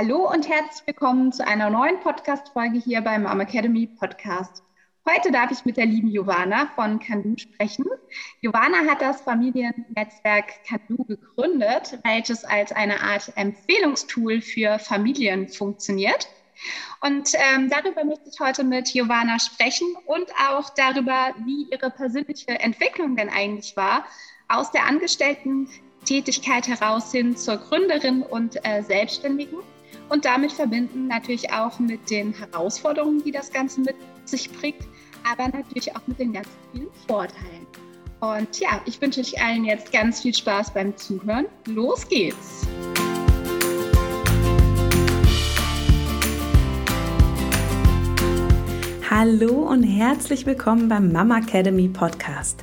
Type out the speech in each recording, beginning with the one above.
Hallo und herzlich willkommen zu einer neuen Podcast-Folge hier beim Mom Academy Podcast. Heute darf ich mit der lieben Jovana von Kandu sprechen. Jovana hat das Familiennetzwerk Kandu gegründet, welches als eine Art Empfehlungstool für Familien funktioniert. Und ähm, darüber möchte ich heute mit Jovana sprechen und auch darüber, wie ihre persönliche Entwicklung denn eigentlich war, aus der Angestellten-Tätigkeit heraus hin zur Gründerin und äh, Selbstständigen und damit verbinden natürlich auch mit den Herausforderungen, die das Ganze mit sich bringt, aber natürlich auch mit den ganz vielen Vorteilen. Und ja, ich wünsche euch allen jetzt ganz viel Spaß beim Zuhören. Los geht's! Hallo und herzlich willkommen beim Mama Academy Podcast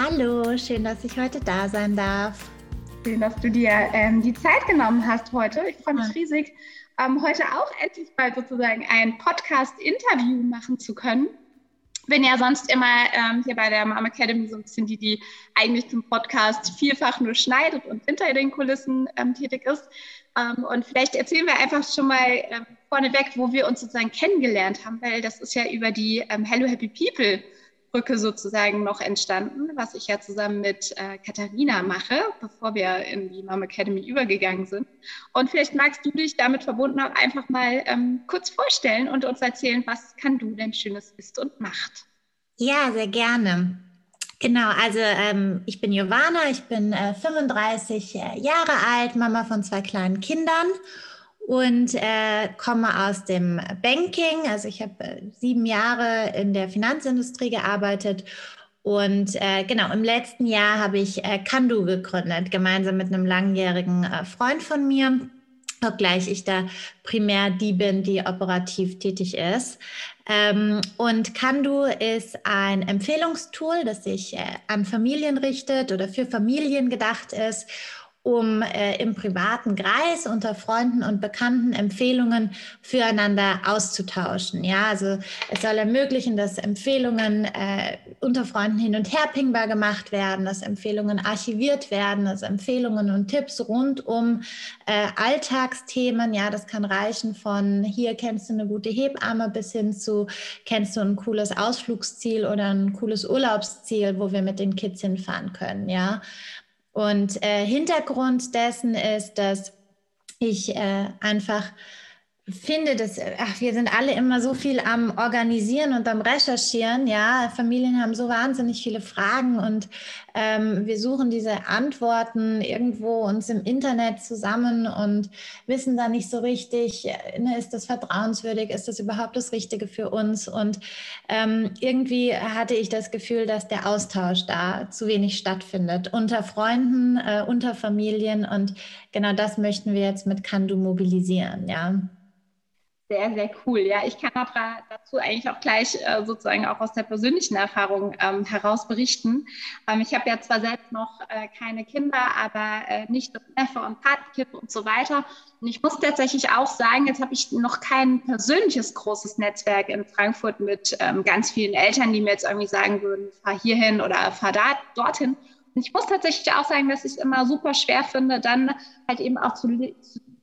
Hallo, schön, dass ich heute da sein darf. Schön, dass du dir ähm, die Zeit genommen hast heute. Ich freue mich riesig, ähm, heute auch endlich mal sozusagen ein Podcast-Interview machen zu können. Bin ja sonst immer ähm, hier bei der Mom Academy so ein bisschen die, die eigentlich zum Podcast vielfach nur schneidet und hinter den Kulissen ähm, tätig ist. Ähm, und vielleicht erzählen wir einfach schon mal ähm, vorneweg, wo wir uns sozusagen kennengelernt haben, weil das ist ja über die Hello Happy People Brücke sozusagen noch entstanden, was ich ja zusammen mit äh, Katharina mache, bevor wir in die Mom Academy übergegangen sind. Und vielleicht magst du dich damit verbunden auch einfach mal ähm, kurz vorstellen und uns erzählen, was kann du denn Schönes ist und macht. Ja, sehr gerne. Genau, also ähm, ich bin Giovanna, ich bin äh, 35 äh, Jahre alt, Mama von zwei kleinen Kindern und äh, komme aus dem Banking. Also ich habe äh, sieben Jahre in der Finanzindustrie gearbeitet und äh, genau, im letzten Jahr habe ich äh, Kandu gegründet, gemeinsam mit einem langjährigen äh, Freund von mir, obgleich ich da primär die bin, die operativ tätig ist. Ähm, und Kandu ist ein Empfehlungstool, das sich äh, an Familien richtet oder für Familien gedacht ist um äh, im privaten Kreis unter Freunden und Bekannten Empfehlungen füreinander auszutauschen. Ja, also es soll ermöglichen, dass Empfehlungen äh, unter Freunden hin und her pingbar gemacht werden, dass Empfehlungen archiviert werden, dass Empfehlungen und Tipps rund um äh, Alltagsthemen, ja, das kann reichen von hier kennst du eine gute Hebamme bis hin zu kennst du ein cooles Ausflugsziel oder ein cooles Urlaubsziel, wo wir mit den Kids hinfahren können, ja. Und äh, Hintergrund dessen ist, dass ich äh, einfach finde, dass ach, wir sind alle immer so viel am Organisieren und am Recherchieren. Ja, Familien haben so wahnsinnig viele Fragen und ähm, wir suchen diese Antworten irgendwo uns im Internet zusammen und wissen da nicht so richtig, ne, ist das vertrauenswürdig, ist das überhaupt das Richtige für uns? Und ähm, irgendwie hatte ich das Gefühl, dass der Austausch da zu wenig stattfindet unter Freunden, äh, unter Familien und genau das möchten wir jetzt mit Kandu mobilisieren. Ja. Sehr, sehr cool. Ja, ich kann dazu eigentlich auch gleich äh, sozusagen auch aus der persönlichen Erfahrung ähm, heraus berichten. Ähm, ich habe ja zwar selbst noch äh, keine Kinder, aber äh, nicht Neffe und Patenkind und so weiter. Und ich muss tatsächlich auch sagen, jetzt habe ich noch kein persönliches großes Netzwerk in Frankfurt mit ähm, ganz vielen Eltern, die mir jetzt irgendwie sagen würden, fahr hierhin oder fahr da, dorthin. Und ich muss tatsächlich auch sagen, dass ich es immer super schwer finde, dann halt eben auch zu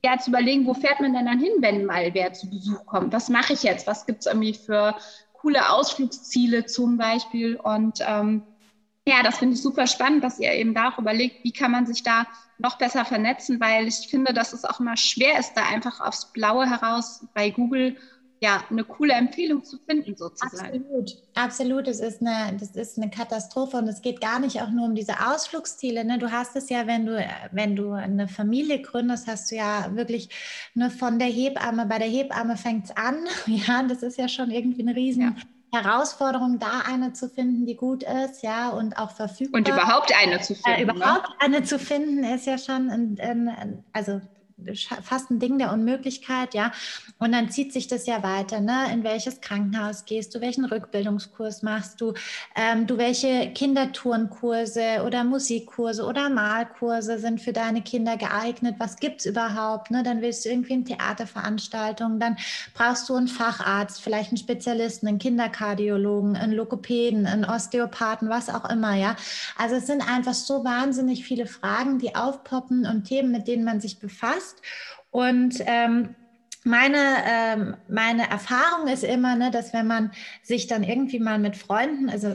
ja, zu überlegen, wo fährt man denn dann hin, wenn mal wer zu Besuch kommt? Was mache ich jetzt? Was gibt es irgendwie für coole Ausflugsziele zum Beispiel? Und ähm, ja, das finde ich super spannend, dass ihr eben da auch überlegt, wie kann man sich da noch besser vernetzen, weil ich finde, dass es auch immer schwer ist, da einfach aufs Blaue heraus bei Google ja, eine coole Empfehlung zu finden, sozusagen. Absolut, absolut. Es ist eine, das ist eine Katastrophe und es geht gar nicht auch nur um diese Ausflugsziele. Ne? Du hast es ja, wenn du, wenn du eine Familie gründest, hast du ja wirklich ne, von der Hebamme, bei der Hebamme fängt es an. Ja, das ist ja schon irgendwie eine riesen. Ja. Herausforderung, da eine zu finden, die gut ist, ja, und auch verfügbar. Und überhaupt eine zu finden. Äh, überhaupt ne? eine zu finden, ist ja schon, ein, ein, also fast ein Ding der Unmöglichkeit, ja. Und dann zieht sich das ja weiter, ne? In welches Krankenhaus gehst du, welchen Rückbildungskurs machst du, ähm, du welche Kinderturnkurse oder Musikkurse oder Malkurse sind für deine Kinder geeignet, was gibt es überhaupt, ne? Dann willst du irgendwie eine Theaterveranstaltung, dann brauchst du einen Facharzt, vielleicht einen Spezialisten, einen Kinderkardiologen, einen Lokopäden, einen Osteopathen, was auch immer, ja. Also es sind einfach so wahnsinnig viele Fragen, die aufpoppen und Themen, mit denen man sich befasst. Und ähm, meine, ähm, meine Erfahrung ist immer, ne, dass wenn man sich dann irgendwie mal mit Freunden, also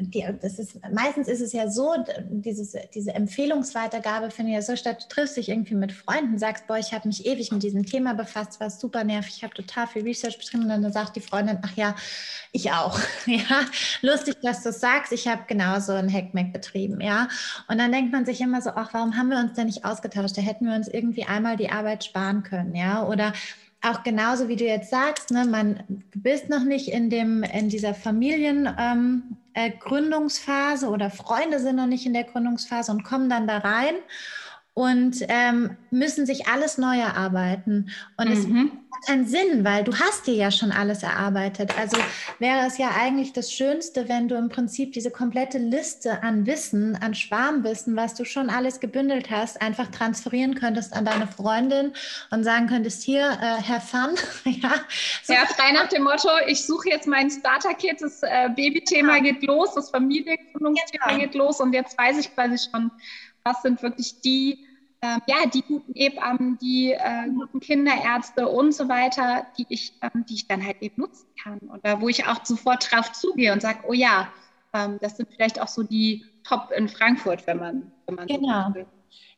die, das ist, meistens ist es ja so, dieses, diese Empfehlungsweitergabe findet ja so statt, du triffst dich irgendwie mit Freunden, sagst, boah, ich habe mich ewig mit diesem Thema befasst, war super nervig, ich habe total viel Research betrieben und dann sagt die Freundin, ach ja, ich auch. ja, lustig, dass du sagst, ich habe genauso ein Hackmack betrieben, ja. Und dann denkt man sich immer so, ach, warum haben wir uns denn nicht ausgetauscht? Da hätten wir uns irgendwie einmal die Arbeit sparen können, ja. Oder auch genauso wie du jetzt sagst, ne, man, bist noch nicht in, dem, in dieser Familiengründungsphase ähm, äh, oder Freunde sind noch nicht in der Gründungsphase und kommen dann da rein und ähm, müssen sich alles neu erarbeiten. Und es mhm. hat keinen Sinn, weil du hast dir ja schon alles erarbeitet. Also wäre es ja eigentlich das Schönste, wenn du im Prinzip diese komplette Liste an Wissen, an Schwarmwissen, was du schon alles gebündelt hast, einfach transferieren könntest an deine Freundin und sagen könntest, hier, äh, Herr Fun, ja. So ja, frei nach dem Motto, ich suche jetzt mein Starter-Kit, das äh, Babythema ja. geht los, das Familiengründungsthema genau. geht los und jetzt weiß ich quasi schon, was sind wirklich die ähm, ja, die guten Hebammen, die äh, guten Kinderärzte und so weiter, die ich, ähm, die ich dann halt eben nutzen kann. Oder wo ich auch sofort drauf zugehe und sage, oh ja, ähm, das sind vielleicht auch so die Top in Frankfurt, wenn man, wenn man genau. So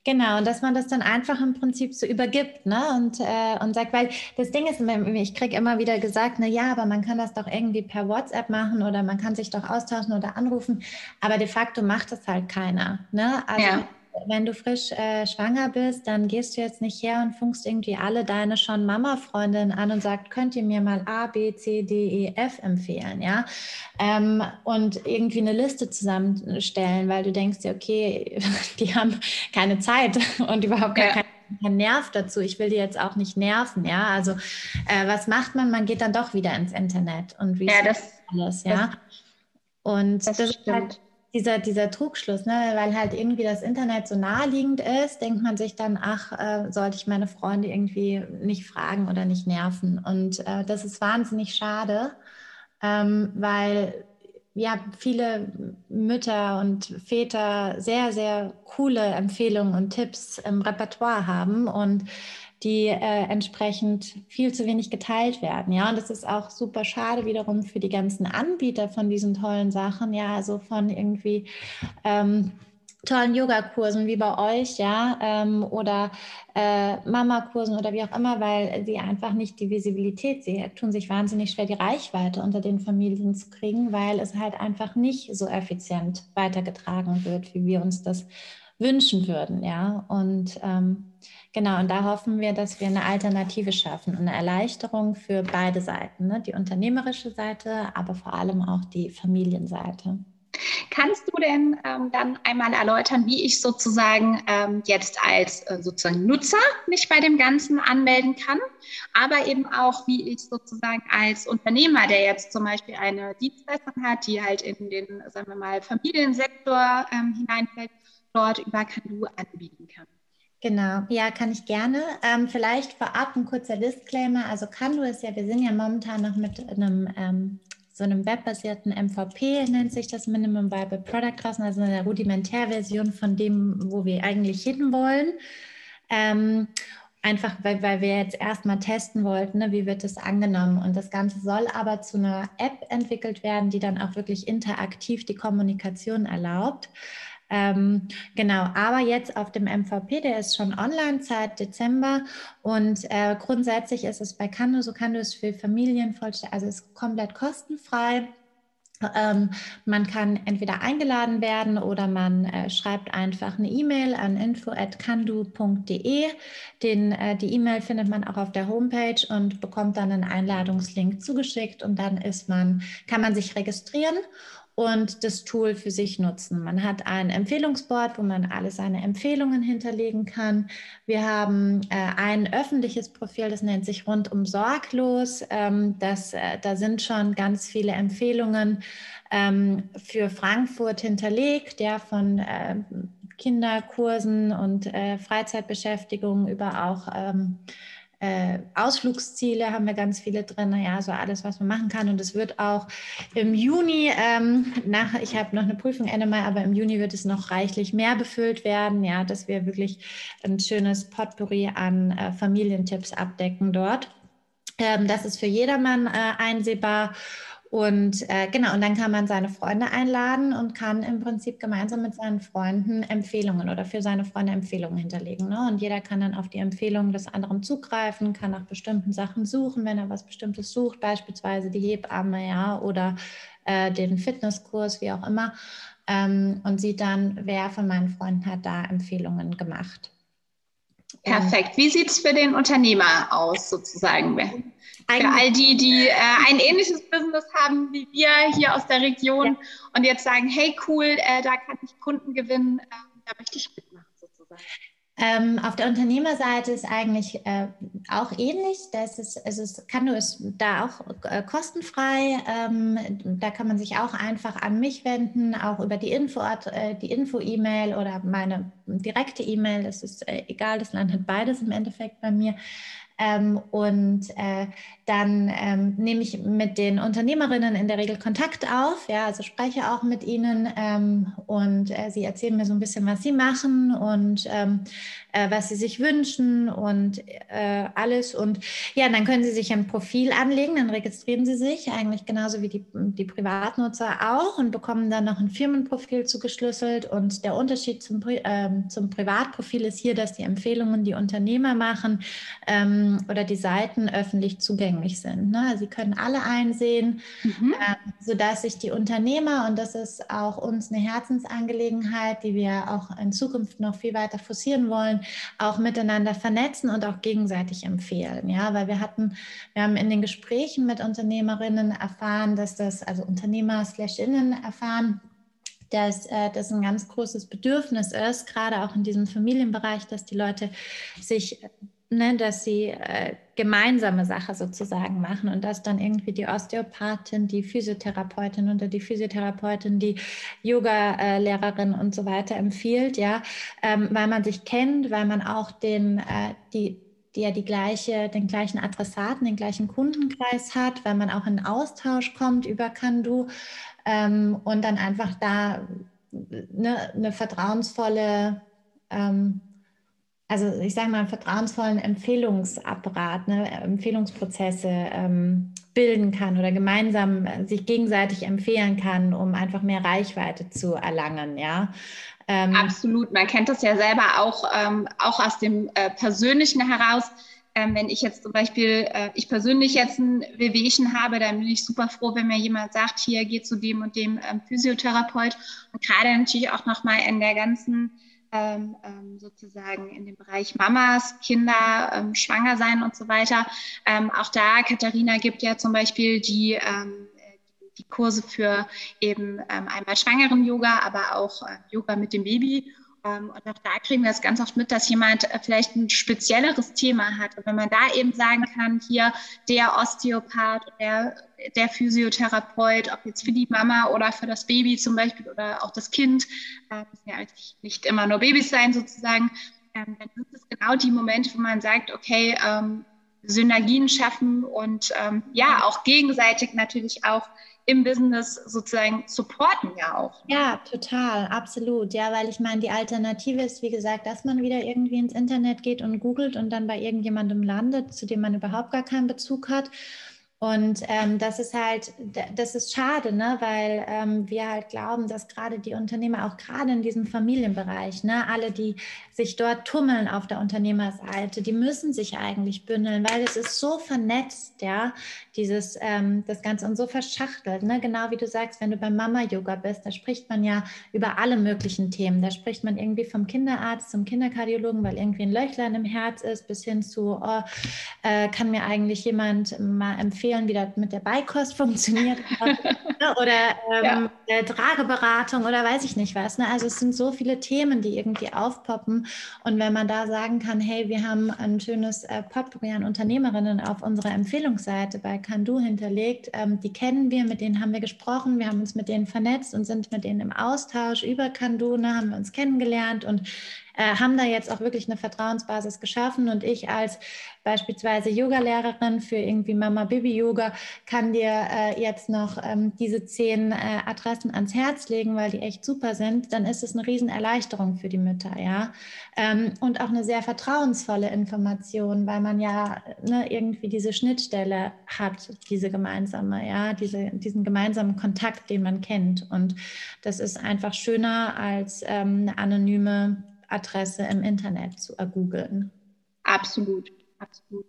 Genau, und dass man das dann einfach im Prinzip so übergibt, ne? Und, äh, und sagt, weil das Ding ist, ich kriege immer wieder gesagt, na ja, aber man kann das doch irgendwie per WhatsApp machen oder man kann sich doch austauschen oder anrufen, aber de facto macht das halt keiner. Ne? Also ja wenn du frisch äh, schwanger bist, dann gehst du jetzt nicht her und funkst irgendwie alle deine schon Mama-Freundinnen an und sagst, könnt ihr mir mal A, B, C, D, E, F empfehlen, ja? Ähm, und irgendwie eine Liste zusammenstellen, weil du denkst dir, okay, die haben keine Zeit und überhaupt gar ja. keinen kein Nerv dazu. Ich will die jetzt auch nicht nerven, ja. Also äh, was macht man? Man geht dann doch wieder ins Internet und wie ja, das, alles, ja. Das, und das, das ist halt dieser, dieser Trugschluss, ne? weil halt irgendwie das Internet so naheliegend ist, denkt man sich dann, ach, äh, sollte ich meine Freunde irgendwie nicht fragen oder nicht nerven. Und äh, das ist wahnsinnig schade, ähm, weil ja viele Mütter und Väter sehr, sehr coole Empfehlungen und Tipps im Repertoire haben und die äh, entsprechend viel zu wenig geteilt werden. Ja, und das ist auch super schade wiederum für die ganzen Anbieter von diesen tollen Sachen. Ja, also von irgendwie ähm, tollen Yogakursen wie bei euch, ja, ähm, oder äh, Mama-Kursen oder wie auch immer, weil sie einfach nicht die Visibilität, sie tun sich wahnsinnig schwer, die Reichweite unter den Familien zu kriegen, weil es halt einfach nicht so effizient weitergetragen wird, wie wir uns das wünschen würden, ja. Und ähm, Genau, und da hoffen wir, dass wir eine Alternative schaffen und eine Erleichterung für beide Seiten, ne? die unternehmerische Seite, aber vor allem auch die Familienseite. Kannst du denn ähm, dann einmal erläutern, wie ich sozusagen ähm, jetzt als äh, sozusagen Nutzer mich bei dem Ganzen anmelden kann, aber eben auch, wie ich sozusagen als Unternehmer, der jetzt zum Beispiel eine Dienstleistung hat, die halt in den, sagen wir mal, Familiensektor ähm, hineinfällt, dort über Kanu anbieten kann? Genau, ja, kann ich gerne. Ähm, vielleicht vorab ein kurzer Disclaimer. Also Kando ist ja, wir sind ja momentan noch mit einem ähm, so einem webbasierten MVP, nennt sich das Minimum Viable Product draußen, also eine Rudimentärversion von dem, wo wir eigentlich hinwollen. Ähm, einfach, weil, weil wir jetzt erstmal testen wollten, ne, wie wird es angenommen. Und das Ganze soll aber zu einer App entwickelt werden, die dann auch wirklich interaktiv die Kommunikation erlaubt. Ähm, genau, aber jetzt auf dem MVP, der ist schon online seit Dezember und äh, grundsätzlich ist es bei Kando, so Kando ist für Familien vollständig, also ist komplett kostenfrei. Ähm, man kann entweder eingeladen werden oder man äh, schreibt einfach eine E-Mail an info@kandu.de. Den äh, die E-Mail findet man auch auf der Homepage und bekommt dann einen Einladungslink zugeschickt und dann ist man kann man sich registrieren und das Tool für sich nutzen. Man hat ein Empfehlungsboard, wo man alle seine Empfehlungen hinterlegen kann. Wir haben äh, ein öffentliches Profil, das nennt sich Rundum Sorglos. Ähm, das, äh, da sind schon ganz viele Empfehlungen ähm, für Frankfurt hinterlegt, ja, von äh, Kinderkursen und äh, Freizeitbeschäftigung über auch ähm, äh, Ausflugsziele haben wir ganz viele drin, ja, so alles, was man machen kann. Und es wird auch im Juni, ähm, nach, ich habe noch eine Prüfung Ende Mai, aber im Juni wird es noch reichlich mehr befüllt werden, ja, dass wir wirklich ein schönes Potpourri an äh, Familientipps abdecken dort. Ähm, das ist für jedermann äh, einsehbar. Und äh, genau, und dann kann man seine Freunde einladen und kann im Prinzip gemeinsam mit seinen Freunden Empfehlungen oder für seine Freunde Empfehlungen hinterlegen. Ne? Und jeder kann dann auf die Empfehlungen des anderen zugreifen, kann nach bestimmten Sachen suchen, wenn er was Bestimmtes sucht, beispielsweise die Hebamme, ja, oder äh, den Fitnesskurs, wie auch immer, ähm, und sieht dann, wer von meinen Freunden hat da Empfehlungen gemacht. Perfekt. Wie sieht es für den Unternehmer aus, sozusagen? Für all die, die äh, ein ähnliches Business haben wie wir hier aus der Region ja. und jetzt sagen, hey cool, äh, da kann ich Kunden gewinnen, äh, da möchte ich mitmachen sozusagen. Ähm, auf der Unternehmerseite ist eigentlich äh, auch ähnlich. Das ist, also es kann nur ist da auch äh, kostenfrei. Ähm, da kann man sich auch einfach an mich wenden, auch über die Info, äh, die Info-E-Mail oder meine direkte E-Mail. Das ist egal, das landet beides im Endeffekt bei mir. Ähm, und äh, dann ähm, nehme ich mit den Unternehmerinnen in der Regel Kontakt auf, ja, also spreche auch mit ihnen ähm, und äh, sie erzählen mir so ein bisschen, was sie machen und ähm, äh, was sie sich wünschen und äh, alles. Und ja, dann können sie sich ein Profil anlegen, dann registrieren sie sich, eigentlich genauso wie die, die Privatnutzer auch und bekommen dann noch ein Firmenprofil zugeschlüsselt. Und der Unterschied zum, ähm, zum Privatprofil ist hier, dass die Empfehlungen, die Unternehmer machen, ähm, oder die Seiten öffentlich zugänglich sind. Ne? Sie können alle einsehen, mhm. äh, sodass sich die Unternehmer, und das ist auch uns eine Herzensangelegenheit, die wir auch in Zukunft noch viel weiter forcieren wollen, auch miteinander vernetzen und auch gegenseitig empfehlen. Ja, weil wir hatten, wir haben in den Gesprächen mit Unternehmerinnen erfahren, dass das, also Unternehmer innen erfahren, dass äh, das ein ganz großes Bedürfnis ist, gerade auch in diesem Familienbereich, dass die Leute sich ne, dass sie äh, gemeinsame Sache sozusagen machen und dass dann irgendwie die Osteopathin, die Physiotherapeutin oder die Physiotherapeutin, die Yoga-Lehrerin und so weiter empfiehlt, ja, ähm, weil man sich kennt, weil man auch den, äh, die die ja die gleiche, den gleichen Adressaten, den gleichen Kundenkreis hat, weil man auch in Austausch kommt über Kandu ähm, und dann einfach da ne, eine vertrauensvolle ähm, also ich sage mal, einen vertrauensvollen Empfehlungsapparat, ne, Empfehlungsprozesse ähm, bilden kann oder gemeinsam äh, sich gegenseitig empfehlen kann, um einfach mehr Reichweite zu erlangen, ja. Ähm, Absolut, man kennt das ja selber auch, ähm, auch aus dem äh, Persönlichen heraus. Ähm, wenn ich jetzt zum Beispiel, äh, ich persönlich jetzt ein Wehwehchen habe, dann bin ich super froh, wenn mir jemand sagt, hier geht zu dem und dem ähm, Physiotherapeut. Und gerade natürlich auch nochmal in der ganzen ähm, ähm, sozusagen in dem Bereich Mamas, Kinder, ähm, Schwanger sein und so weiter. Ähm, auch da, Katharina gibt ja zum Beispiel die, ähm, die Kurse für eben ähm, einmal schwangeren Yoga, aber auch äh, Yoga mit dem Baby. Ähm, und auch da kriegen wir es ganz oft mit, dass jemand äh, vielleicht ein spezielleres Thema hat. Und wenn man da eben sagen kann, hier der Osteopath, der, der Physiotherapeut, ob jetzt für die Mama oder für das Baby zum Beispiel oder auch das Kind, äh, müssen ja nicht immer nur Babys sein sozusagen, ähm, dann sind es genau die Momente, wo man sagt, okay, ähm, Synergien schaffen und ähm, ja, auch gegenseitig natürlich auch im Business sozusagen supporten ja auch. Ja, total, absolut. Ja, weil ich meine, die Alternative ist, wie gesagt, dass man wieder irgendwie ins Internet geht und googelt und dann bei irgendjemandem landet, zu dem man überhaupt gar keinen Bezug hat. Und ähm, das ist halt, das ist schade, ne? weil ähm, wir halt glauben, dass gerade die Unternehmer, auch gerade in diesem Familienbereich, ne, alle, die sich dort tummeln auf der Unternehmerseite, die müssen sich eigentlich bündeln, weil es ist so vernetzt, ja, dieses, ähm, das Ganze und so verschachtelt. Ne? Genau wie du sagst, wenn du beim Mama-Yoga bist, da spricht man ja über alle möglichen Themen. Da spricht man irgendwie vom Kinderarzt zum Kinderkardiologen, weil irgendwie ein Löchlein im Herz ist, bis hin zu, oh, äh, kann mir eigentlich jemand mal empfehlen, empfehlen, wie das mit der Beikost funktioniert ne? oder ähm, ja. Trageberatung oder weiß ich nicht was. Ne? Also es sind so viele Themen, die irgendwie aufpoppen. Und wenn man da sagen kann, hey, wir haben ein schönes äh, Potpourri an Unternehmerinnen auf unserer Empfehlungsseite bei Kandu hinterlegt, ähm, die kennen wir, mit denen haben wir gesprochen, wir haben uns mit denen vernetzt und sind mit denen im Austausch über Kandu, ne, haben wir uns kennengelernt und äh, haben da jetzt auch wirklich eine Vertrauensbasis geschaffen. Und ich als beispielsweise Yogalehrerin für irgendwie Mama Baby Yoga kann dir äh, jetzt noch ähm, diese zehn äh, Adressen ans Herz legen, weil die echt super sind. Dann ist es eine Riesenerleichterung für die Mütter, ja. Ähm, und auch eine sehr vertrauensvolle Information, weil man ja ne, irgendwie diese Schnittstelle hat, diese gemeinsame, ja, diese, diesen gemeinsamen Kontakt, den man kennt. Und das ist einfach schöner als ähm, eine anonyme Adresse im Internet zu ergoogeln. Absolut, absolut.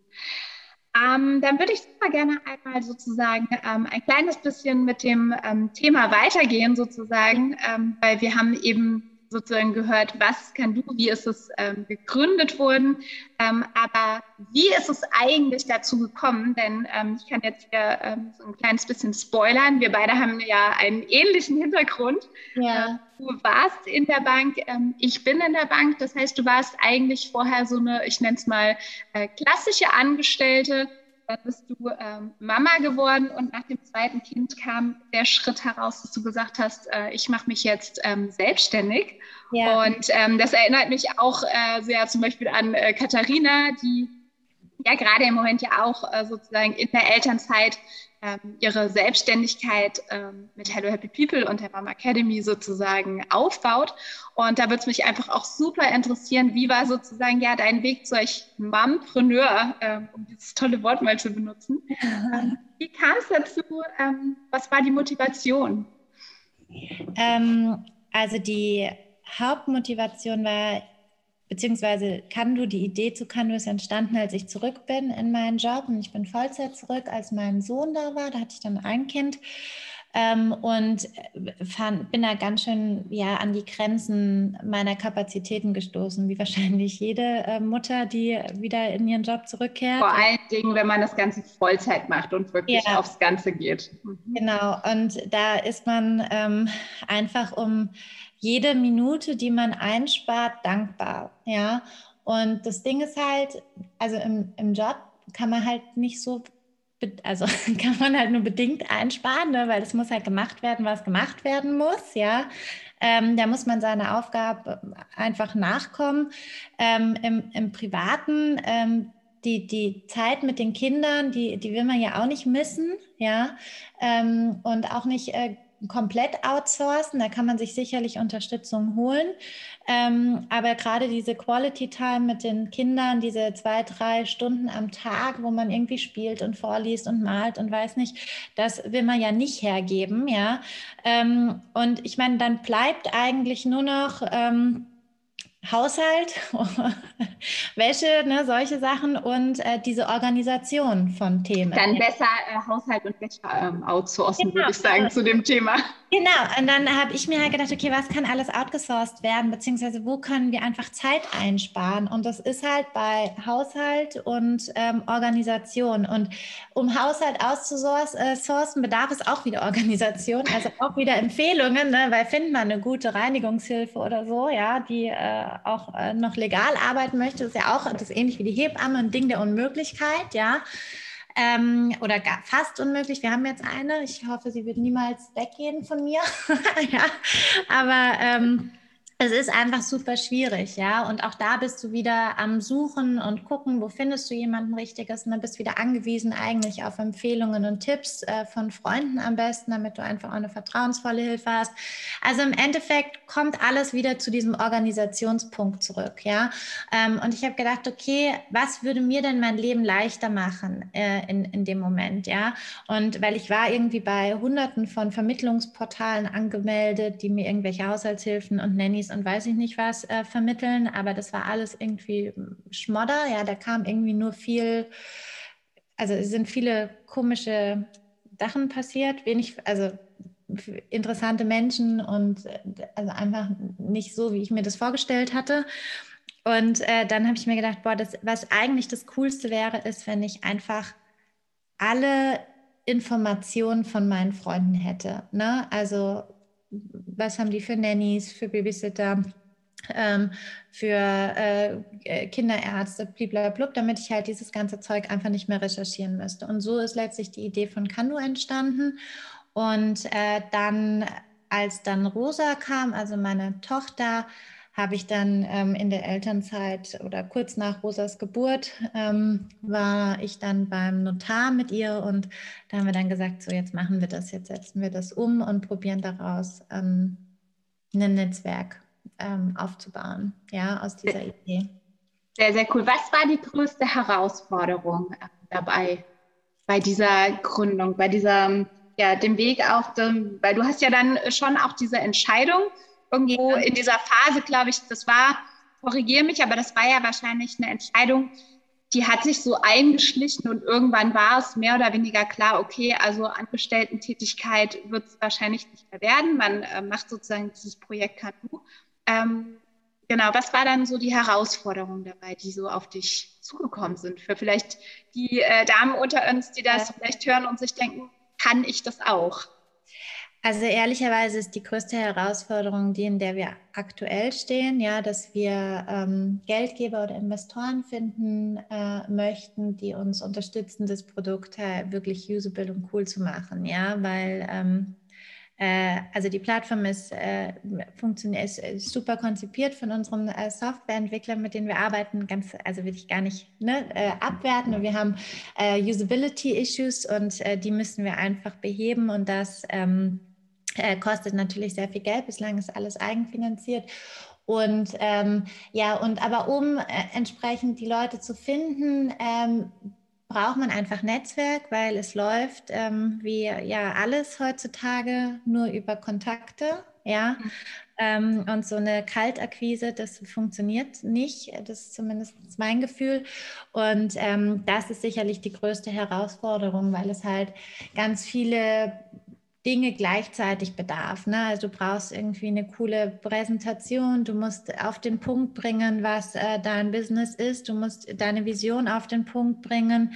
Ähm, dann würde ich super gerne einmal sozusagen ähm, ein kleines bisschen mit dem ähm, Thema weitergehen, sozusagen, ähm, weil wir haben eben sozusagen gehört, was kann du, wie ist es ähm, gegründet worden, ähm, aber wie ist es eigentlich dazu gekommen? Denn ähm, ich kann jetzt hier ähm, so ein kleines bisschen spoilern. Wir beide haben ja einen ähnlichen Hintergrund. Ja. Äh, du warst in der Bank, ähm, ich bin in der Bank. Das heißt, du warst eigentlich vorher so eine, ich nenne es mal, äh, klassische Angestellte dann bist du ähm, Mama geworden und nach dem zweiten Kind kam der Schritt heraus, dass du gesagt hast, äh, ich mache mich jetzt ähm, selbstständig. Ja. Und ähm, das erinnert mich auch äh, sehr zum Beispiel an äh, Katharina, die ja gerade im Moment ja auch äh, sozusagen in der Elternzeit ähm, ihre Selbstständigkeit ähm, mit Hello Happy People und der Mom Academy sozusagen aufbaut. Und da würde es mich einfach auch super interessieren, wie war sozusagen ja dein Weg zu euch Mompreneur, ähm, um dieses tolle Wort mal zu benutzen. Ähm, wie kam es dazu? Ähm, was war die Motivation? Ähm, also die Hauptmotivation war beziehungsweise Kandu, die Idee zu Kandu ist entstanden, als ich zurück bin in meinen Job und ich bin Vollzeit zurück, als mein Sohn da war, da hatte ich dann ein Kind ähm, und äh, fand, bin da ganz schön ja, an die Grenzen meiner Kapazitäten gestoßen, wie wahrscheinlich jede äh, Mutter, die wieder in ihren Job zurückkehrt. Vor allen Dingen, wenn man das Ganze Vollzeit macht und wirklich ja. aufs Ganze geht. Mhm. Genau, und da ist man ähm, einfach um jede Minute, die man einspart, dankbar. Ja. Und das Ding ist halt, also im, im Job kann man halt nicht so, also kann man halt nur bedingt einsparen, ne? weil es muss halt gemacht werden, was gemacht werden muss, ja. Ähm, da muss man seiner Aufgabe einfach nachkommen. Ähm, im, Im Privaten, ähm, die, die Zeit mit den Kindern, die, die will man ja auch nicht missen, ja. Ähm, und auch nicht äh, komplett outsourcen. Da kann man sich sicherlich Unterstützung holen. Ähm, aber gerade diese Quality Time mit den Kindern, diese zwei, drei Stunden am Tag, wo man irgendwie spielt und vorliest und malt und weiß nicht, das will man ja nicht hergeben, ja. Ähm, und ich meine, dann bleibt eigentlich nur noch ähm, Haushalt, Wäsche, ne, solche Sachen und äh, diese Organisation von Themen. Dann besser äh, Haushalt und Wäsche ähm, outsourcen, genau. würde ich sagen, zu dem Thema. Genau, und dann habe ich mir halt gedacht, okay, was kann alles outgesourced werden, beziehungsweise wo können wir einfach Zeit einsparen? Und das ist halt bei Haushalt und ähm, Organisation. Und um Haushalt auszusourcen, bedarf es auch wieder Organisation, also auch wieder Empfehlungen, ne? weil findet man eine gute Reinigungshilfe oder so, ja, die äh, auch äh, noch legal arbeiten möchte, ist ja auch, das ähnlich wie die Hebamme, ein Ding der Unmöglichkeit, ja ähm, oder gar, fast unmöglich. Wir haben jetzt eine. Ich hoffe, sie wird niemals weggehen von mir. ja, aber ähm, es ist einfach super schwierig, ja. Und auch da bist du wieder am Suchen und gucken, wo findest du jemanden Richtiges. Und dann bist du wieder angewiesen eigentlich auf Empfehlungen und Tipps äh, von Freunden am besten, damit du einfach auch eine vertrauensvolle Hilfe hast. Also im Endeffekt kommt alles wieder zu diesem Organisationspunkt zurück, ja. Ähm, und ich habe gedacht, okay, was würde mir denn mein Leben leichter machen äh, in, in dem Moment, ja. Und weil ich war irgendwie bei hunderten von Vermittlungsportalen angemeldet, die mir irgendwelche Haushaltshilfen und Nannies und weiß ich nicht was äh, vermitteln, aber das war alles irgendwie Schmodder. Ja, da kam irgendwie nur viel, also es sind viele komische Sachen passiert, wenig, also interessante Menschen und äh, also einfach nicht so, wie ich mir das vorgestellt hatte. Und äh, dann habe ich mir gedacht, boah, das, was eigentlich das Coolste wäre, ist, wenn ich einfach alle Informationen von meinen Freunden hätte. Ne? Also was haben die für Nannies, für Babysitter, ähm, für äh, Kinderärzte, blablabla, damit ich halt dieses ganze Zeug einfach nicht mehr recherchieren müsste. Und so ist letztlich die Idee von Kanu entstanden. Und äh, dann, als dann Rosa kam, also meine Tochter, habe ich dann ähm, in der Elternzeit oder kurz nach Rosas Geburt ähm, war ich dann beim Notar mit ihr und da haben wir dann gesagt, so jetzt machen wir das, jetzt setzen wir das um und probieren daraus ähm, ein Netzwerk ähm, aufzubauen, ja, aus dieser Idee. Sehr, sehr cool. Was war die größte Herausforderung äh, dabei bei dieser Gründung, bei dieser, ja, dem Weg auch, dem, weil du hast ja dann schon auch diese Entscheidung irgendwo in dieser Phase, glaube ich, das war, korrigiere mich, aber das war ja wahrscheinlich eine Entscheidung, die hat sich so eingeschlichen und irgendwann war es mehr oder weniger klar, okay, also Angestellten-Tätigkeit wird es wahrscheinlich nicht mehr werden. Man äh, macht sozusagen dieses Projekt KNU. Ähm, genau, was war dann so die Herausforderung dabei, die so auf dich zugekommen sind? Für vielleicht die äh, Damen unter uns, die das ja. vielleicht hören und sich denken, kann ich das auch? Also ehrlicherweise ist die größte Herausforderung die, in der wir aktuell stehen, ja, dass wir ähm, Geldgeber oder Investoren finden äh, möchten, die uns unterstützen, das Produkt äh, wirklich usable und cool zu machen, ja, weil ähm, äh, also die Plattform ist, äh, ist, ist, super konzipiert von unseren äh, Softwareentwicklern, mit denen wir arbeiten, ganz, also will ich gar nicht ne, äh, abwerten. Und wir haben Usability-Issues und die müssen wir einfach beheben und das ähm, äh, kostet natürlich sehr viel Geld. Bislang ist alles eigenfinanziert. Und ähm, ja, und aber um äh, entsprechend die Leute zu finden, ähm, braucht man einfach Netzwerk, weil es läuft ähm, wie ja alles heutzutage nur über Kontakte. Ja, ähm, und so eine Kaltakquise, das funktioniert nicht. Das ist zumindest mein Gefühl. Und ähm, das ist sicherlich die größte Herausforderung, weil es halt ganz viele Dinge gleichzeitig bedarf. Ne? Also du brauchst irgendwie eine coole Präsentation, du musst auf den Punkt bringen, was äh, dein Business ist, du musst deine Vision auf den Punkt bringen.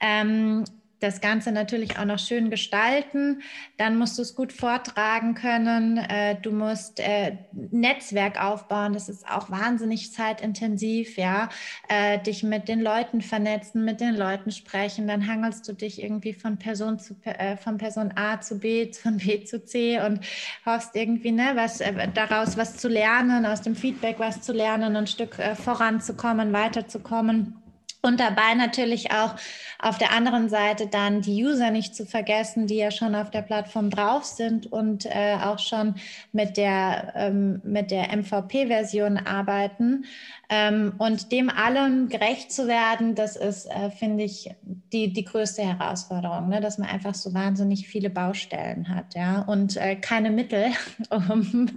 Ähm, das Ganze natürlich auch noch schön gestalten. Dann musst du es gut vortragen können. Äh, du musst äh, Netzwerk aufbauen. Das ist auch wahnsinnig zeitintensiv. Ja, äh, dich mit den Leuten vernetzen, mit den Leuten sprechen. Dann hangelst du dich irgendwie von Person zu von Person A zu B, von B zu C und hoffst irgendwie ne, was daraus was zu lernen, aus dem Feedback was zu lernen, ein Stück voranzukommen, weiterzukommen. Und dabei natürlich auch auf der anderen Seite dann die User nicht zu vergessen, die ja schon auf der Plattform drauf sind und äh, auch schon mit der, ähm, der MVP-Version arbeiten. Ähm, und dem allem gerecht zu werden, das ist, äh, finde ich, die, die größte Herausforderung, ne? dass man einfach so wahnsinnig viele Baustellen hat ja? und äh, keine Mittel, um,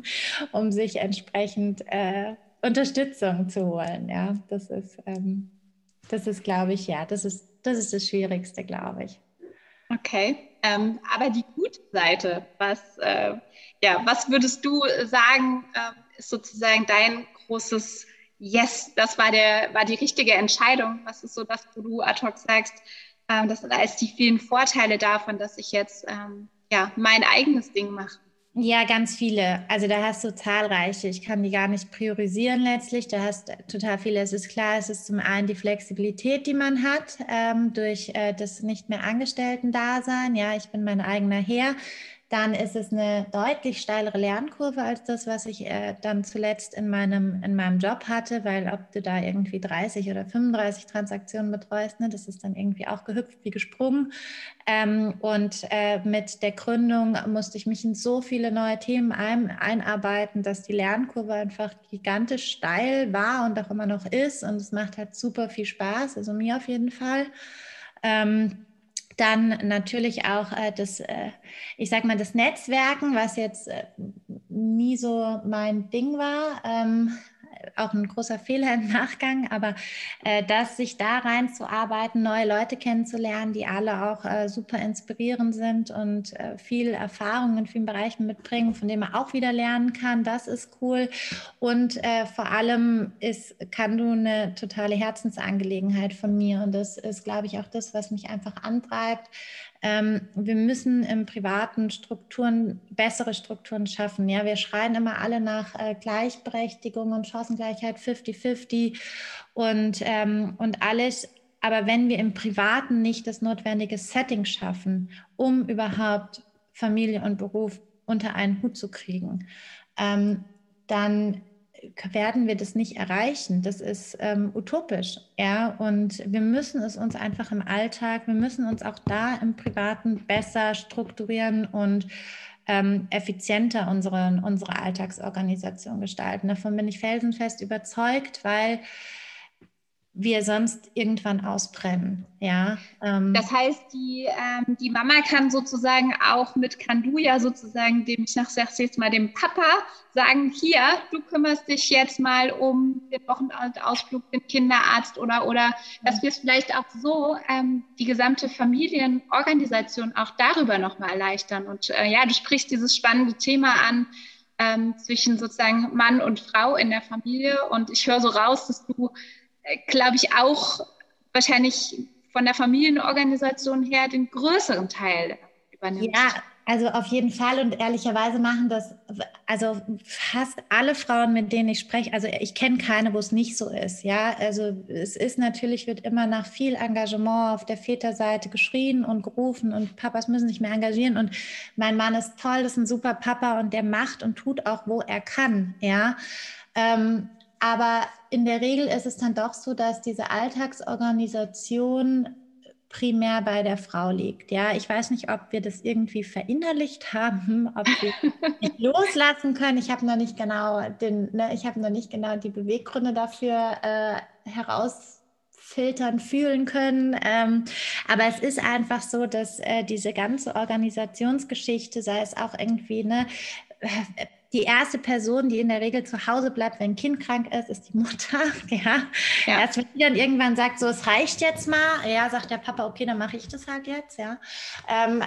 um sich entsprechend äh, Unterstützung zu holen. Ja? Das ist. Ähm, das ist, glaube ich, ja, das ist, das ist das Schwierigste, glaube ich. Okay, ähm, aber die gute Seite, was, äh, ja, was würdest du sagen, äh, ist sozusagen dein großes Yes, das war, der, war die richtige Entscheidung? Was ist so das, wo du ad hoc sagst, ähm, das sind alles die vielen Vorteile davon, dass ich jetzt ähm, ja, mein eigenes Ding mache? Ja, ganz viele. Also da hast du zahlreiche. Ich kann die gar nicht priorisieren letztlich. Da hast total viele. Es ist klar, es ist zum einen die Flexibilität, die man hat ähm, durch äh, das nicht mehr Angestellten-Dasein. Ja, ich bin mein eigener Herr dann ist es eine deutlich steilere Lernkurve als das, was ich äh, dann zuletzt in meinem, in meinem Job hatte, weil ob du da irgendwie 30 oder 35 Transaktionen betreust, ne, das ist dann irgendwie auch gehüpft wie gesprungen. Ähm, und äh, mit der Gründung musste ich mich in so viele neue Themen ein, einarbeiten, dass die Lernkurve einfach gigantisch steil war und auch immer noch ist. Und es macht halt super viel Spaß, also mir auf jeden Fall. Ähm, dann natürlich auch äh, das, äh, ich sag mal, das Netzwerken, was jetzt äh, nie so mein Ding war. Ähm, auch ein großer Fehler im Nachgang, aber äh, das sich da reinzuarbeiten, neue Leute kennenzulernen, die alle auch äh, super inspirierend sind und äh, viel Erfahrung in vielen Bereichen mitbringen, von denen man auch wieder lernen kann, das ist cool. Und äh, vor allem ist Kandu eine totale Herzensangelegenheit von mir und das ist, glaube ich, auch das, was mich einfach antreibt ähm, wir müssen im privaten Strukturen bessere Strukturen schaffen. Ja, wir schreien immer alle nach äh, Gleichberechtigung und Chancengleichheit 50-50 und, ähm, und alles. Aber wenn wir im Privaten nicht das notwendige Setting schaffen, um überhaupt Familie und Beruf unter einen Hut zu kriegen, ähm, dann werden wir das nicht erreichen. Das ist ähm, utopisch. Ja? Und wir müssen es uns einfach im Alltag, wir müssen uns auch da im Privaten besser strukturieren und ähm, effizienter unsere, unsere Alltagsorganisation gestalten. Davon bin ich felsenfest überzeugt, weil wir sonst irgendwann ausbrennen. Ja, ähm. Das heißt, die, ähm, die Mama kann sozusagen auch mit Kanduja sozusagen dem, ich sag jetzt mal dem Papa sagen, hier, du kümmerst dich jetzt mal um den Wochenendausflug, den Kinderarzt oder, oder dass wir es vielleicht auch so ähm, die gesamte Familienorganisation auch darüber nochmal erleichtern. Und äh, ja, du sprichst dieses spannende Thema an, ähm, zwischen sozusagen Mann und Frau in der Familie. Und ich höre so raus, dass du glaube ich, auch wahrscheinlich von der Familienorganisation her den größeren Teil übernimmt. Ja, also auf jeden Fall und ehrlicherweise machen das also fast alle Frauen, mit denen ich spreche. Also ich kenne keine, wo es nicht so ist. Ja, also es ist natürlich wird immer nach viel Engagement auf der Väterseite geschrien und gerufen und Papas müssen sich mehr engagieren und mein Mann ist toll, das ist ein super Papa und der macht und tut auch, wo er kann. Ja. Ähm, aber in der Regel ist es dann doch so, dass diese Alltagsorganisation primär bei der Frau liegt. Ja, ich weiß nicht, ob wir das irgendwie verinnerlicht haben, ob wir nicht loslassen können. Ich habe noch nicht genau den, ne, ich habe noch nicht genau die Beweggründe dafür äh, herausfiltern, fühlen können. Ähm, aber es ist einfach so, dass äh, diese ganze Organisationsgeschichte, sei es auch irgendwie, ne, die erste Person, die in der Regel zu Hause bleibt, wenn ein Kind krank ist, ist die Mutter. Ja. ja. Erst wenn die dann irgendwann sagt, so es reicht jetzt mal, ja, sagt der Papa, okay, dann mache ich das halt jetzt, ja. Ähm,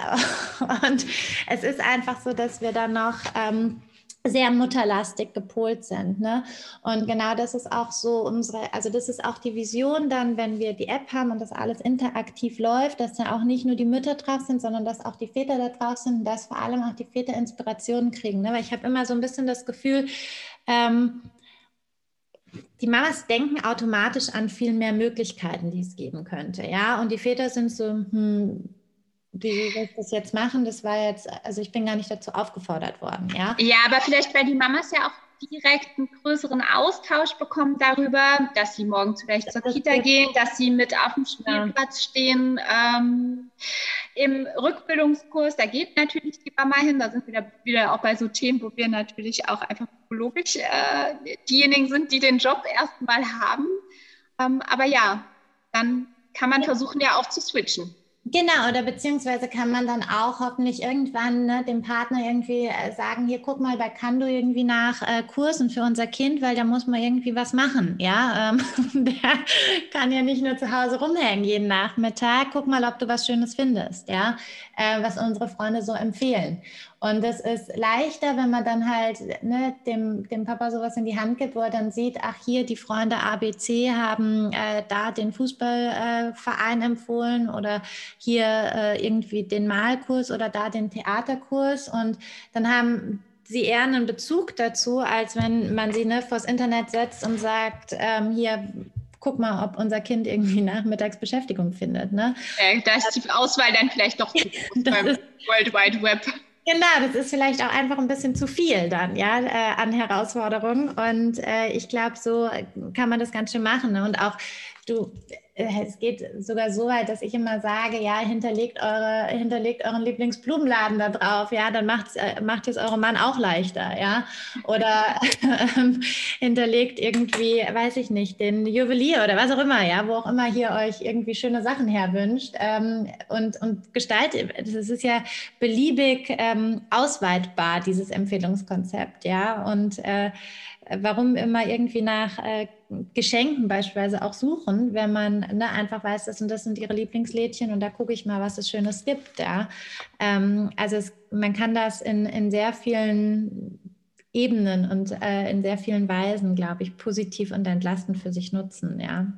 und es ist einfach so, dass wir dann noch ähm, sehr mutterlastig gepolt sind. Ne? Und genau das ist auch so unsere, also das ist auch die Vision dann, wenn wir die App haben und das alles interaktiv läuft, dass da auch nicht nur die Mütter drauf sind, sondern dass auch die Väter da drauf sind und dass vor allem auch die Väter Inspirationen kriegen. Ne? Weil ich habe immer so ein bisschen das Gefühl, ähm, die Mamas denken automatisch an viel mehr Möglichkeiten, die es geben könnte. Ja, und die Väter sind so, hm, wie ich das jetzt machen? Das war jetzt, also ich bin gar nicht dazu aufgefordert worden, ja. Ja, aber vielleicht, weil die Mamas ja auch direkt einen größeren Austausch bekommen darüber, dass sie morgens vielleicht zur Kita gehen, dass sie mit auf dem Spielplatz stehen. Ähm, Im Rückbildungskurs, da geht natürlich die Mama hin, da sind wir wieder auch bei so Themen, wo wir natürlich auch einfach psychologisch äh, diejenigen sind, die den Job erstmal haben. Ähm, aber ja, dann kann man versuchen, ja auch zu switchen. Genau, oder beziehungsweise kann man dann auch hoffentlich irgendwann ne, dem Partner irgendwie äh, sagen, hier guck mal bei Kando irgendwie nach äh, Kursen für unser Kind, weil da muss man irgendwie was machen. Ja, ähm, der kann ja nicht nur zu Hause rumhängen jeden Nachmittag. Guck mal, ob du was Schönes findest, ja, äh, was unsere Freunde so empfehlen. Und es ist leichter, wenn man dann halt ne, dem, dem Papa sowas in die Hand gibt, wo er dann sieht, ach hier, die Freunde ABC haben äh, da den Fußballverein äh, empfohlen oder hier äh, irgendwie den Malkurs oder da den Theaterkurs. Und dann haben sie eher einen Bezug dazu, als wenn man sie ne, vors Internet setzt und sagt, ähm, hier, guck mal, ob unser Kind irgendwie nachmittags Beschäftigung findet. Ne? Ja, da ist die Auswahl dann vielleicht doch zu groß beim World Wide Web. Genau, das ist vielleicht auch einfach ein bisschen zu viel dann, ja, äh, an Herausforderungen. Und äh, ich glaube, so kann man das ganz schön machen. Ne? Und auch du, äh, es geht sogar so weit, dass ich immer sage, ja, hinterlegt, eure, hinterlegt euren Lieblingsblumenladen da drauf, ja, dann macht, äh, macht es eurem Mann auch leichter, ja. Oder ähm, hinterlegt irgendwie, weiß ich nicht, den Juwelier oder was auch immer, ja, wo auch immer hier euch irgendwie schöne Sachen herwünscht. Ähm, und, und gestaltet, das ist ja beliebig ähm, ausweitbar, dieses Empfehlungskonzept, ja. Und äh, warum immer irgendwie nach äh, Geschenken beispielsweise auch suchen, wenn man ne, einfach weiß, das und das sind ihre Lieblingslädchen und da gucke ich mal, was es Schönes gibt. Ja. Ähm, also es, man kann das in, in sehr vielen Ebenen und äh, in sehr vielen Weisen, glaube ich, positiv und entlastend für sich nutzen. Ja.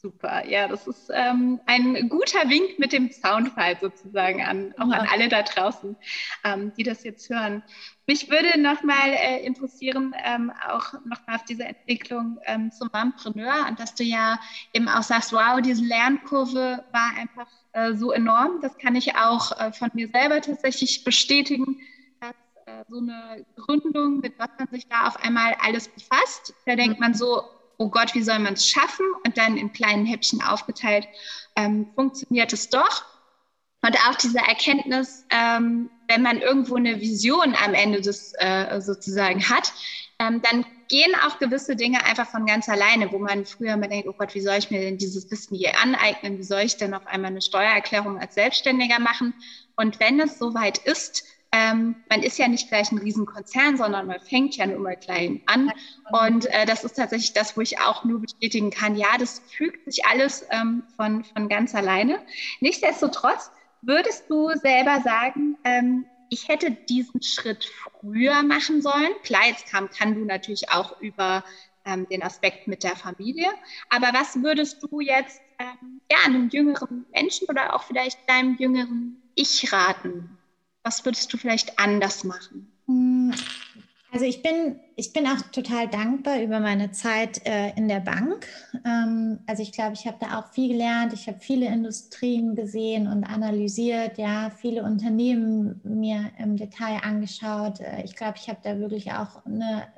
Super, ja, das ist ähm, ein guter Wink mit dem Soundfile sozusagen an, auch ja. an alle da draußen, ähm, die das jetzt hören. Mich würde nochmal äh, interessieren, ähm, auch nochmal auf diese Entwicklung ähm, zum Mompreneur und dass du ja eben auch sagst, wow, diese Lernkurve war einfach äh, so enorm. Das kann ich auch äh, von mir selber tatsächlich bestätigen, dass äh, so eine Gründung, mit was man sich da auf einmal alles befasst, da denkt mhm. man so, oh Gott, wie soll man es schaffen? Und dann in kleinen Häppchen aufgeteilt, ähm, funktioniert es doch. Und auch diese Erkenntnis, ähm, wenn man irgendwo eine Vision am Ende des äh, sozusagen hat, ähm, dann gehen auch gewisse Dinge einfach von ganz alleine, wo man früher mal denkt, oh Gott, wie soll ich mir denn dieses Wissen hier aneignen? Wie soll ich denn auf einmal eine Steuererklärung als Selbstständiger machen? Und wenn es soweit ist, ähm, man ist ja nicht gleich ein Riesenkonzern, sondern man fängt ja nur mal klein an. Und äh, das ist tatsächlich das, wo ich auch nur bestätigen kann, ja, das fügt sich alles ähm, von, von ganz alleine. Nichtsdestotrotz würdest du selber sagen, ähm, ich hätte diesen Schritt früher machen sollen. Klar, jetzt kam, kann du natürlich auch über ähm, den Aspekt mit der Familie. Aber was würdest du jetzt ähm, ja, einem jüngeren Menschen oder auch vielleicht deinem jüngeren Ich raten? Was würdest du vielleicht anders machen? Hm, also ich bin, ich bin auch total dankbar über meine Zeit äh, in der Bank. Ähm, also ich glaube, ich habe da auch viel gelernt. Ich habe viele Industrien gesehen und analysiert, ja, viele Unternehmen mir im Detail angeschaut. Äh, ich glaube, ich habe da wirklich auch eine,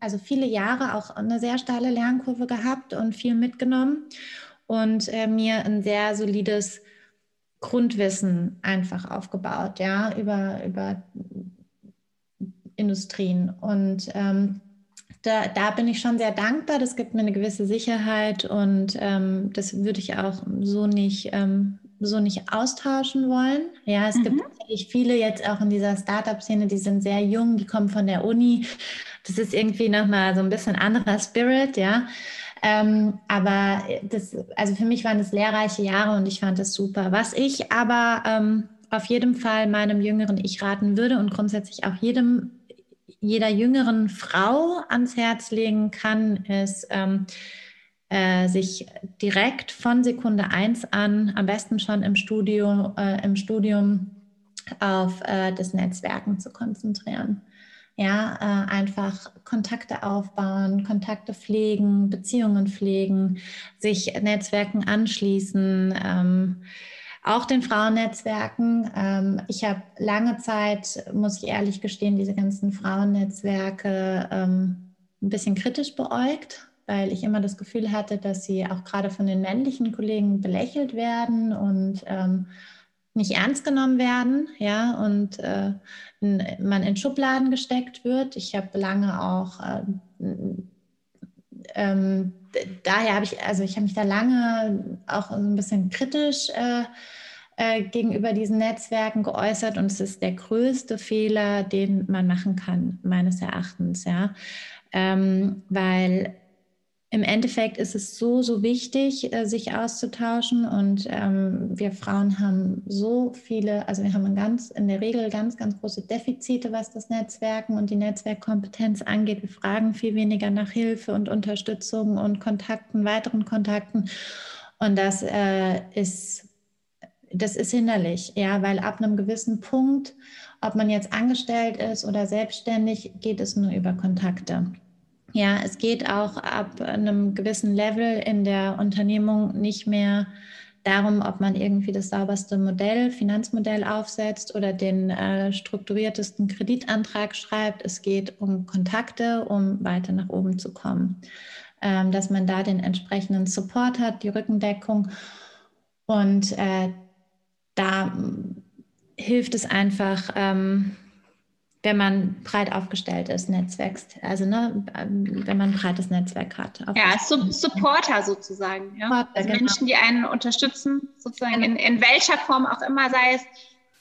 also viele Jahre auch eine sehr steile Lernkurve gehabt und viel mitgenommen und äh, mir ein sehr solides Grundwissen einfach aufgebaut, ja, über, über Industrien. Und ähm, da, da bin ich schon sehr dankbar. Das gibt mir eine gewisse Sicherheit und ähm, das würde ich auch so nicht, ähm, so nicht austauschen wollen. Ja, es mhm. gibt natürlich viele jetzt auch in dieser Startup-Szene, die sind sehr jung, die kommen von der Uni. Das ist irgendwie nochmal so ein bisschen anderer Spirit, ja. Ähm, aber das, also für mich waren das lehrreiche Jahre und ich fand das super. Was ich aber ähm, auf jeden Fall meinem jüngeren Ich raten würde und grundsätzlich auch jedem, jeder jüngeren Frau ans Herz legen kann, ist, ähm, äh, sich direkt von Sekunde 1 an, am besten schon im Studium, äh, im Studium auf äh, das Netzwerken zu konzentrieren. Ja, äh, einfach Kontakte aufbauen, Kontakte pflegen, Beziehungen pflegen, sich Netzwerken anschließen, ähm, auch den Frauennetzwerken. Ähm, ich habe lange Zeit, muss ich ehrlich gestehen, diese ganzen Frauennetzwerke ähm, ein bisschen kritisch beäugt, weil ich immer das Gefühl hatte, dass sie auch gerade von den männlichen Kollegen belächelt werden und ähm, nicht ernst genommen werden, ja, und äh, man in Schubladen gesteckt wird. Ich habe lange auch, äh, ähm, daher habe ich, also ich habe mich da lange auch so ein bisschen kritisch äh, äh, gegenüber diesen Netzwerken geäußert und es ist der größte Fehler, den man machen kann, meines Erachtens, ja, ähm, weil im Endeffekt ist es so, so wichtig, äh, sich auszutauschen. Und ähm, wir Frauen haben so viele, also wir haben ganz, in der Regel ganz, ganz große Defizite, was das Netzwerken und die Netzwerkkompetenz angeht. Wir fragen viel weniger nach Hilfe und Unterstützung und Kontakten, weiteren Kontakten. Und das äh, ist, das ist hinderlich, ja, weil ab einem gewissen Punkt, ob man jetzt angestellt ist oder selbstständig, geht es nur über Kontakte. Ja, es geht auch ab einem gewissen Level in der Unternehmung nicht mehr darum, ob man irgendwie das sauberste Modell, Finanzmodell aufsetzt oder den äh, strukturiertesten Kreditantrag schreibt. Es geht um Kontakte, um weiter nach oben zu kommen. ähm, dass man da den entsprechenden Support hat, die Rückendeckung. Und äh, da hilft es einfach, ähm, wenn man breit aufgestellt ist, netzwerkst. Also ne, wenn man ein breites Netzwerk hat. Ja, Sub Supporter sozusagen. Ja? Supporter, also genau. Menschen, die einen unterstützen, sozusagen in, in welcher Form auch immer, sei es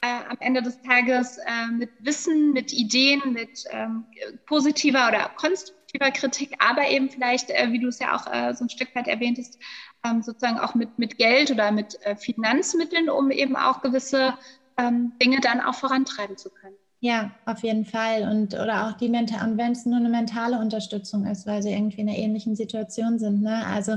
äh, am Ende des Tages äh, mit Wissen, mit Ideen, mit ähm, positiver oder konstruktiver Kritik, aber eben vielleicht, äh, wie du es ja auch äh, so ein Stück weit erwähntest, ähm, sozusagen auch mit, mit Geld oder mit äh, Finanzmitteln, um eben auch gewisse ähm, Dinge dann auch vorantreiben zu können. Ja, auf jeden Fall. Und oder auch die mental, und wenn es nur eine mentale Unterstützung ist, weil sie irgendwie in einer ähnlichen Situation sind. Ne? Also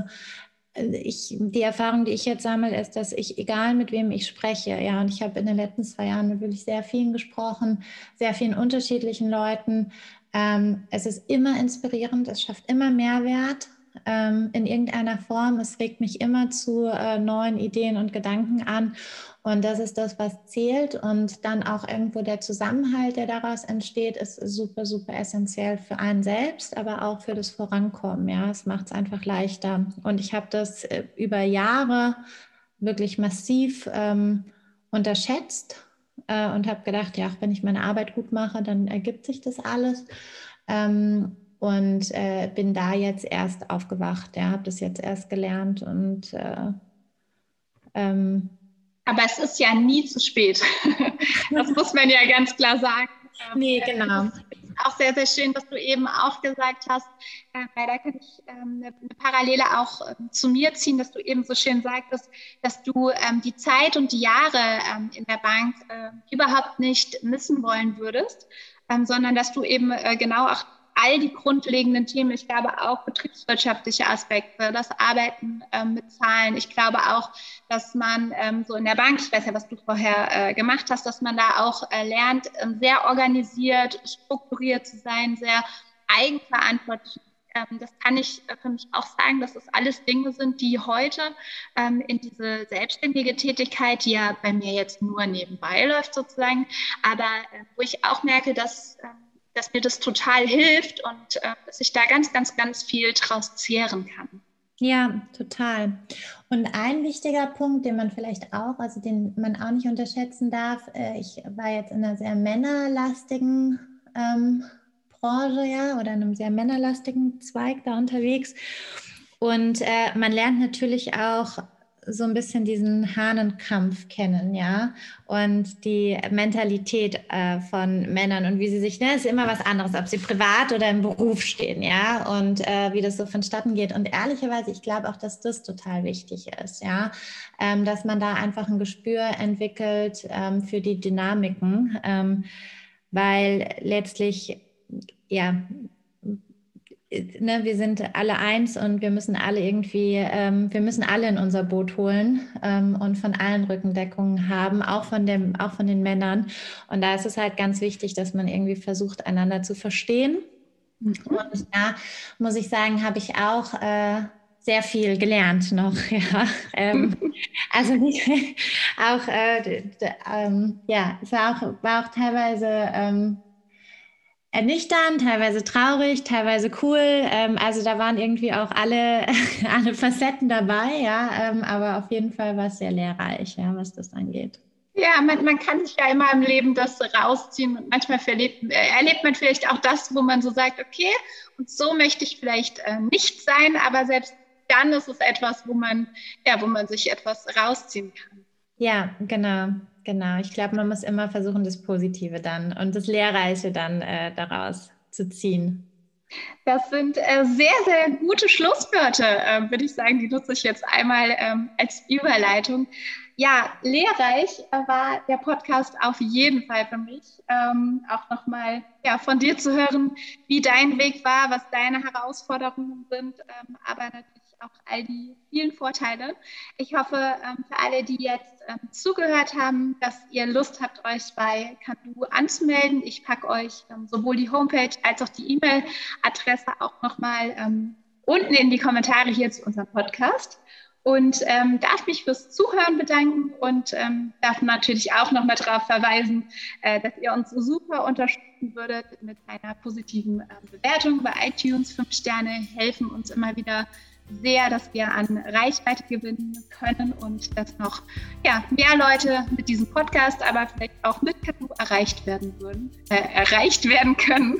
äh, ich, die Erfahrung, die ich jetzt sammle, ist, dass ich, egal mit wem ich spreche, ja, und ich habe in den letzten zwei Jahren wirklich sehr vielen gesprochen, sehr vielen unterschiedlichen Leuten. Ähm, es ist immer inspirierend, es schafft immer Mehrwert ähm, in irgendeiner Form. Es regt mich immer zu äh, neuen Ideen und Gedanken an. Und das ist das, was zählt. Und dann auch irgendwo der Zusammenhalt, der daraus entsteht, ist super, super essentiell für einen selbst, aber auch für das Vorankommen. Ja, es macht es einfach leichter. Und ich habe das äh, über Jahre wirklich massiv ähm, unterschätzt äh, und habe gedacht, ja, wenn ich meine Arbeit gut mache, dann ergibt sich das alles. Ähm, und äh, bin da jetzt erst aufgewacht. Ja, habe das jetzt erst gelernt und äh, ähm, aber es ist ja nie zu spät. Das muss man ja ganz klar sagen. Nee, genau. Auch sehr, sehr schön, dass du eben auch gesagt hast, äh, weil da kann ich ähm, eine, Parallele auch ähm, zu mir ziehen, dass du eben so schön sagtest, dass du ähm, die Zeit und die Jahre ähm, in der Bank überhaupt nicht missen wollen würdest, ähm, sondern dass du eben äh, genau auch all die grundlegenden Themen, ich glaube auch betriebswirtschaftliche Aspekte, das Arbeiten ähm, mit Zahlen. Ich glaube auch, dass man ähm, so in der Bank, ich weiß ja, was du vorher äh, gemacht hast, dass man da auch äh, lernt, ähm, sehr organisiert, strukturiert zu sein, sehr eigenverantwortlich ähm, das kann ich äh, für mich auch sagen, dass das alles Dinge sind, die heute ähm, in diese selbstständige Tätigkeit, die ja bei mir jetzt nur nebenbei läuft sozusagen, aber äh, wo ich auch merke, dass ähm, dass mir das total hilft und äh, dass ich da ganz, ganz, ganz viel draus zehren kann. Ja, total. Und ein wichtiger Punkt, den man vielleicht auch, also den man auch nicht unterschätzen darf, äh, ich war jetzt in einer sehr männerlastigen ähm, Branche, ja, oder in einem sehr männerlastigen Zweig da unterwegs. Und äh, man lernt natürlich auch so ein bisschen diesen Hahnenkampf kennen, ja, und die Mentalität äh, von Männern und wie sie sich, ne, ist immer was anderes, ob sie privat oder im Beruf stehen, ja, und äh, wie das so vonstatten geht. Und ehrlicherweise, ich glaube auch, dass das total wichtig ist, ja, ähm, dass man da einfach ein Gespür entwickelt ähm, für die Dynamiken, ähm, weil letztlich, ja, ne, wir sind alle eins und wir müssen alle irgendwie, ähm, wir müssen alle in unser Boot holen ähm, und von allen Rückendeckungen haben, auch von dem, auch von den Männern. Und da ist es halt ganz wichtig, dass man irgendwie versucht, einander zu verstehen. Mhm. Und da muss ich sagen, habe ich auch äh, sehr viel gelernt noch. Ja, ähm, also nicht, auch äh, ähm, ja, es war auch, war auch teilweise ähm, ernüchternd, teilweise traurig, teilweise cool. Ähm, also da waren irgendwie auch alle, alle Facetten dabei, ja. Ähm, aber auf jeden Fall war es sehr lehrreich, ja, was das angeht. Ja, man, man kann sich ja immer im Leben das rausziehen und manchmal verlebt, äh, erlebt man vielleicht auch das, wo man so sagt, okay, und so möchte ich vielleicht äh, nicht sein, aber selbst dann ist es etwas, wo man, ja, wo man sich etwas rausziehen kann. Ja, genau. Genau, ich glaube, man muss immer versuchen, das Positive dann und das Lehrreiche dann äh, daraus zu ziehen. Das sind äh, sehr, sehr gute Schlusswörter, äh, würde ich sagen. Die nutze ich jetzt einmal ähm, als Überleitung. Ja, lehrreich äh, war der Podcast auf jeden Fall für mich. Ähm, auch nochmal ja, von dir zu hören, wie dein Weg war, was deine Herausforderungen sind, ähm, aber natürlich auch all die vielen Vorteile. Ich hoffe, ähm, für alle, die jetzt ähm, zugehört haben, dass ihr Lust habt, euch bei Kanu anzumelden. Ich packe euch ähm, sowohl die Homepage als auch die E-Mail-Adresse auch nochmal unten in die Kommentare hier zu unserem Podcast. und ähm, darf mich fürs Zuhören bedanken und ähm, darf natürlich auch nochmal darauf verweisen, äh, dass ihr uns super unterstützen würdet mit einer positiven äh, Bewertung bei iTunes. Fünf Sterne helfen uns immer wieder sehr, dass wir an Reichweite gewinnen können und dass noch ja, mehr Leute mit diesem Podcast, aber vielleicht auch mit Kanu erreicht werden würden, äh, erreicht werden können.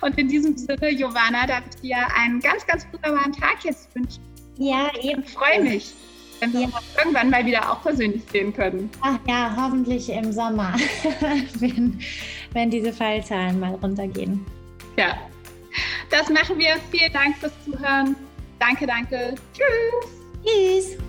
Und in diesem Sinne, Giovanna, darf ich dir einen ganz, ganz wunderbaren Tag jetzt wünschen. Ja, eben. Ich freue mich, wenn wir ja. uns irgendwann mal wieder auch persönlich sehen können. Ach ja, hoffentlich im Sommer, wenn, wenn diese Fallzahlen mal runtergehen. Ja, das machen wir. Vielen Dank fürs Zuhören. Danke, danke. Tschüss. Tschüss.